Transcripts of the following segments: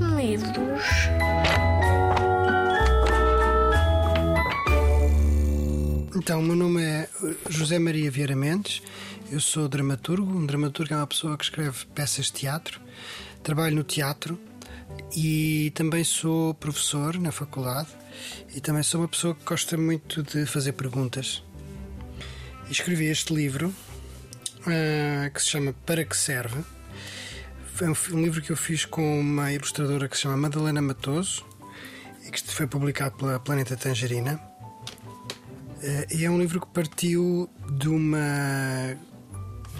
Livros. Então, o meu nome é José Maria Vieira Mendes, eu sou dramaturgo. Um dramaturgo é uma pessoa que escreve peças de teatro, trabalho no teatro e também sou professor na faculdade e também sou uma pessoa que gosta muito de fazer perguntas. Escrevi este livro uh, que se chama Para que Serve. É um, um livro que eu fiz com uma ilustradora que se chama Madalena Matoso e que foi publicado pela Planeta Tangerina. Uh, e é um livro que partiu de uma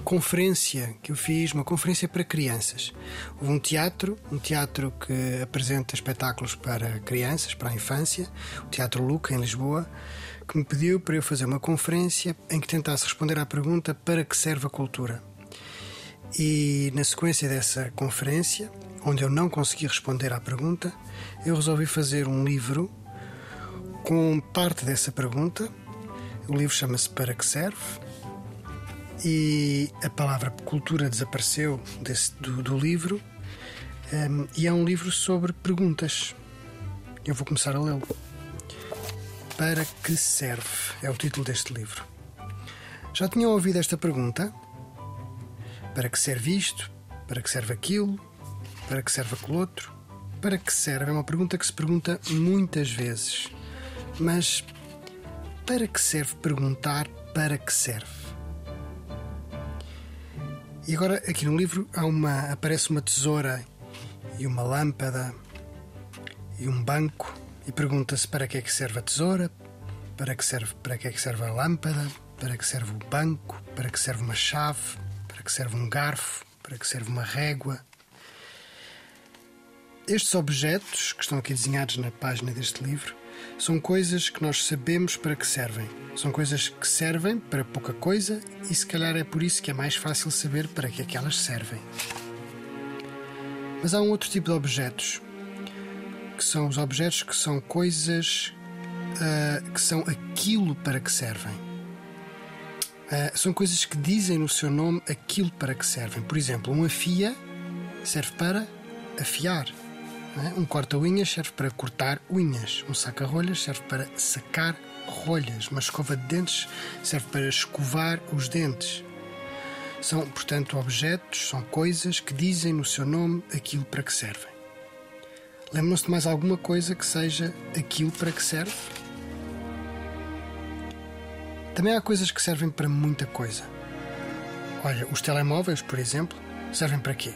conferência que eu fiz, uma conferência para crianças. Houve um teatro, um teatro que apresenta espetáculos para crianças, para a infância, o Teatro Luca, em Lisboa, que me pediu para eu fazer uma conferência em que tentasse responder à pergunta para que serve a cultura. E na sequência dessa conferência, onde eu não consegui responder à pergunta, eu resolvi fazer um livro com parte dessa pergunta. O livro chama-se Para que Serve e a palavra cultura desapareceu desse, do, do livro um, e é um livro sobre perguntas. Eu vou começar a lê-lo. Para que serve? É o título deste livro. Já tinham ouvido esta pergunta? Para que serve isto? Para que serve aquilo? Para que serve aquele outro? Para que serve? É uma pergunta que se pergunta muitas vezes. Mas para que serve perguntar para que serve? E agora aqui no livro há uma, aparece uma tesoura e uma lâmpada e um banco e pergunta-se para que é que serve a tesoura, para que serve, para que é que serve a lâmpada, para que serve o banco, para que serve uma chave, que serve um garfo, para que serve uma régua. Estes objetos que estão aqui desenhados na página deste livro são coisas que nós sabemos para que servem. São coisas que servem para pouca coisa e se calhar é por isso que é mais fácil saber para que é que elas servem. Mas há um outro tipo de objetos, que são os objetos que são coisas uh, que são aquilo para que servem. Uh, são coisas que dizem no seu nome aquilo para que servem. Por exemplo, um afia serve para afiar. É? Um corta-unhas serve para cortar unhas. Um saca-rolhas serve para sacar rolhas. Uma escova de dentes serve para escovar os dentes. São, portanto, objetos, são coisas que dizem no seu nome aquilo para que servem. Lembram-se de mais alguma coisa que seja aquilo para que serve? Também há coisas que servem para muita coisa. Olha, os telemóveis, por exemplo, servem para quê?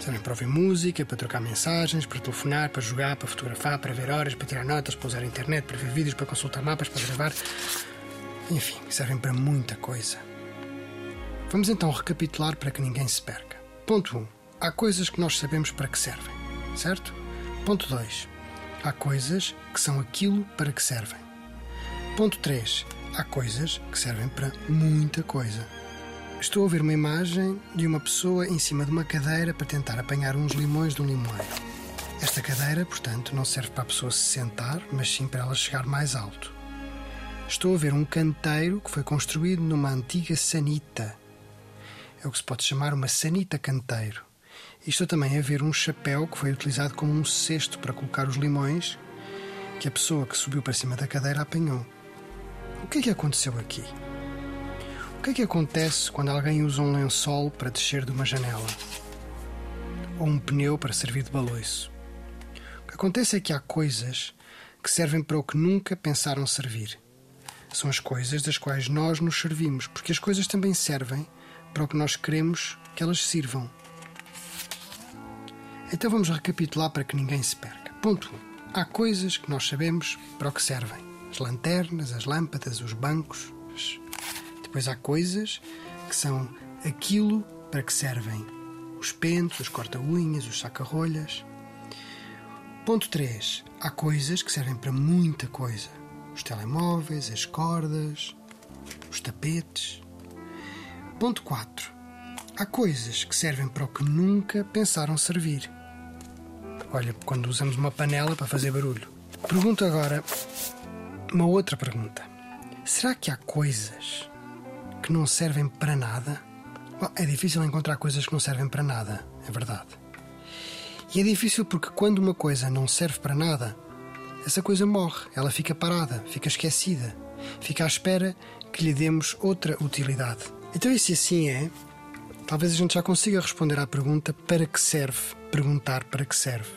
Servem para ouvir música, para trocar mensagens, para telefonar, para jogar, para fotografar, para ver horas, para tirar notas, para usar a internet, para ver vídeos, para consultar mapas, para gravar. Enfim, servem para muita coisa. Vamos então recapitular para que ninguém se perca. Ponto 1. Um, há coisas que nós sabemos para que servem, certo? Ponto 2. Há coisas que são aquilo para que servem. Ponto 3. Há coisas que servem para muita coisa. Estou a ver uma imagem de uma pessoa em cima de uma cadeira para tentar apanhar uns limões de um limoeiro. Esta cadeira, portanto, não serve para a pessoa se sentar, mas sim para ela chegar mais alto. Estou a ver um canteiro que foi construído numa antiga sanita. É o que se pode chamar uma sanita canteiro. E estou também a ver um chapéu que foi utilizado como um cesto para colocar os limões que a pessoa que subiu para cima da cadeira apanhou. O que é que aconteceu aqui? O que é que acontece quando alguém usa um lençol para descer de uma janela? Ou um pneu para servir de baloiço? O que acontece é que há coisas que servem para o que nunca pensaram servir. São as coisas das quais nós nos servimos, porque as coisas também servem para o que nós queremos que elas sirvam. Então vamos recapitular para que ninguém se perca. Ponto 1. Um. Há coisas que nós sabemos para o que servem: as lanternas, as lâmpadas, os bancos, depois há coisas que são aquilo para que servem. Os pentos, os corta-unhas, os saca-rolhas. Ponto 3. Há coisas que servem para muita coisa. Os telemóveis, as cordas, os tapetes. Ponto 4. Há coisas que servem para o que nunca pensaram servir. Olha, quando usamos uma panela para fazer barulho. Pergunto agora uma outra pergunta. Será que há coisas que não servem para nada? É difícil encontrar coisas que não servem para nada, é verdade. E é difícil porque quando uma coisa não serve para nada, essa coisa morre, ela fica parada, fica esquecida, fica à espera que lhe demos outra utilidade. Então, e se assim é, talvez a gente já consiga responder à pergunta para que serve perguntar para que serve.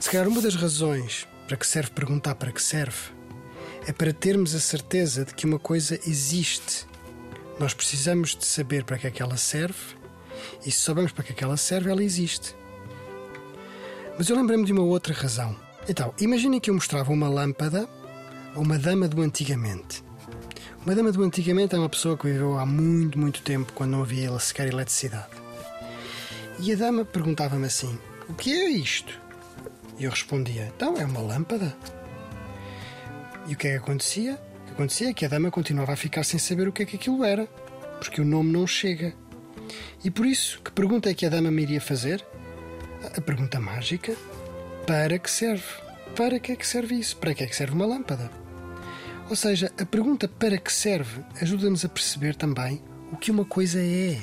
Se calhar uma das razões para que serve perguntar para que serve é para termos a certeza de que uma coisa existe. Nós precisamos de saber para que é que ela serve e se soubermos para que é que ela serve, ela existe. Mas eu lembrei-me de uma outra razão. Então, imaginem que eu mostrava uma lâmpada a uma dama do antigamente. Uma dama do antigamente é uma pessoa que viveu há muito, muito tempo, quando não havia sequer eletricidade. E a dama perguntava-me assim: O que é isto? E eu respondia: Então, é uma lâmpada. E o que é que acontecia? O que acontecia é que a dama continuava a ficar sem saber o que é que aquilo era, porque o nome não chega. E por isso, que pergunta é que a dama me iria fazer? A pergunta mágica: para que serve? Para que é que serve isso? Para que é que serve uma lâmpada? Ou seja, a pergunta para que serve ajuda-nos a perceber também o que uma coisa é.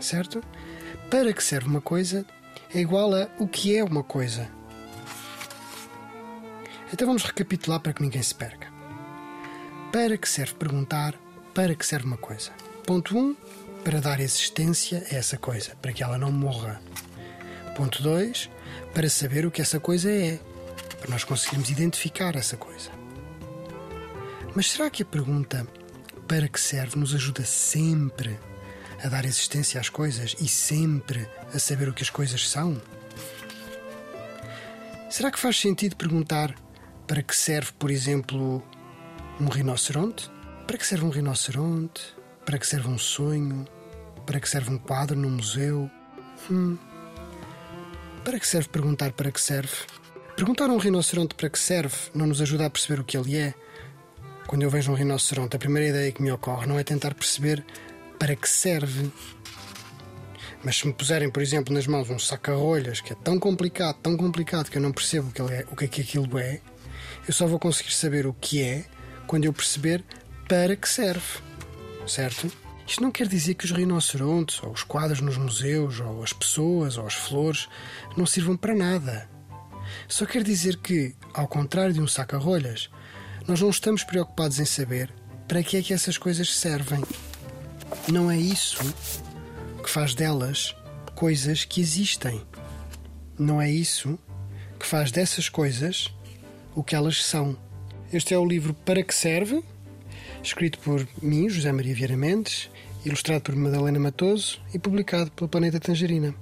Certo? Para que serve uma coisa é igual a o que é uma coisa. Então vamos recapitular para que ninguém se perca. Para que serve perguntar para que serve uma coisa? Ponto 1. Um, para dar existência a essa coisa, para que ela não morra. Ponto 2. Para saber o que essa coisa é, para nós conseguirmos identificar essa coisa. Mas será que a pergunta para que serve nos ajuda sempre a dar existência às coisas e sempre a saber o que as coisas são? Será que faz sentido perguntar para que serve, por exemplo, um rinoceronte? Para que serve um rinoceronte? Para que serve um sonho? Para que serve um quadro num museu? Hum. Para que serve perguntar para que serve? Perguntar a um rinoceronte para que serve não nos ajuda a perceber o que ele é. Quando eu vejo um rinoceronte, a primeira ideia que me ocorre não é tentar perceber para que serve. Mas se me puserem, por exemplo, nas mãos um saca-rolhas que é tão complicado, tão complicado que eu não percebo o que, é, o que é que aquilo é, eu só vou conseguir saber o que é quando eu perceber para que serve. Certo? Isto não quer dizer que os rinocerontes, ou os quadros nos museus, ou as pessoas, ou as flores não sirvam para nada. Só quer dizer que, ao contrário de um saca-rolhas, nós não estamos preocupados em saber para que é que essas coisas servem. Não é isso que faz delas coisas que existem. Não é isso que faz dessas coisas o que elas são. Este é o livro Para que Serve, escrito por mim, José Maria Vieira Mendes, ilustrado por Madalena Matoso e publicado pelo Planeta Tangerina.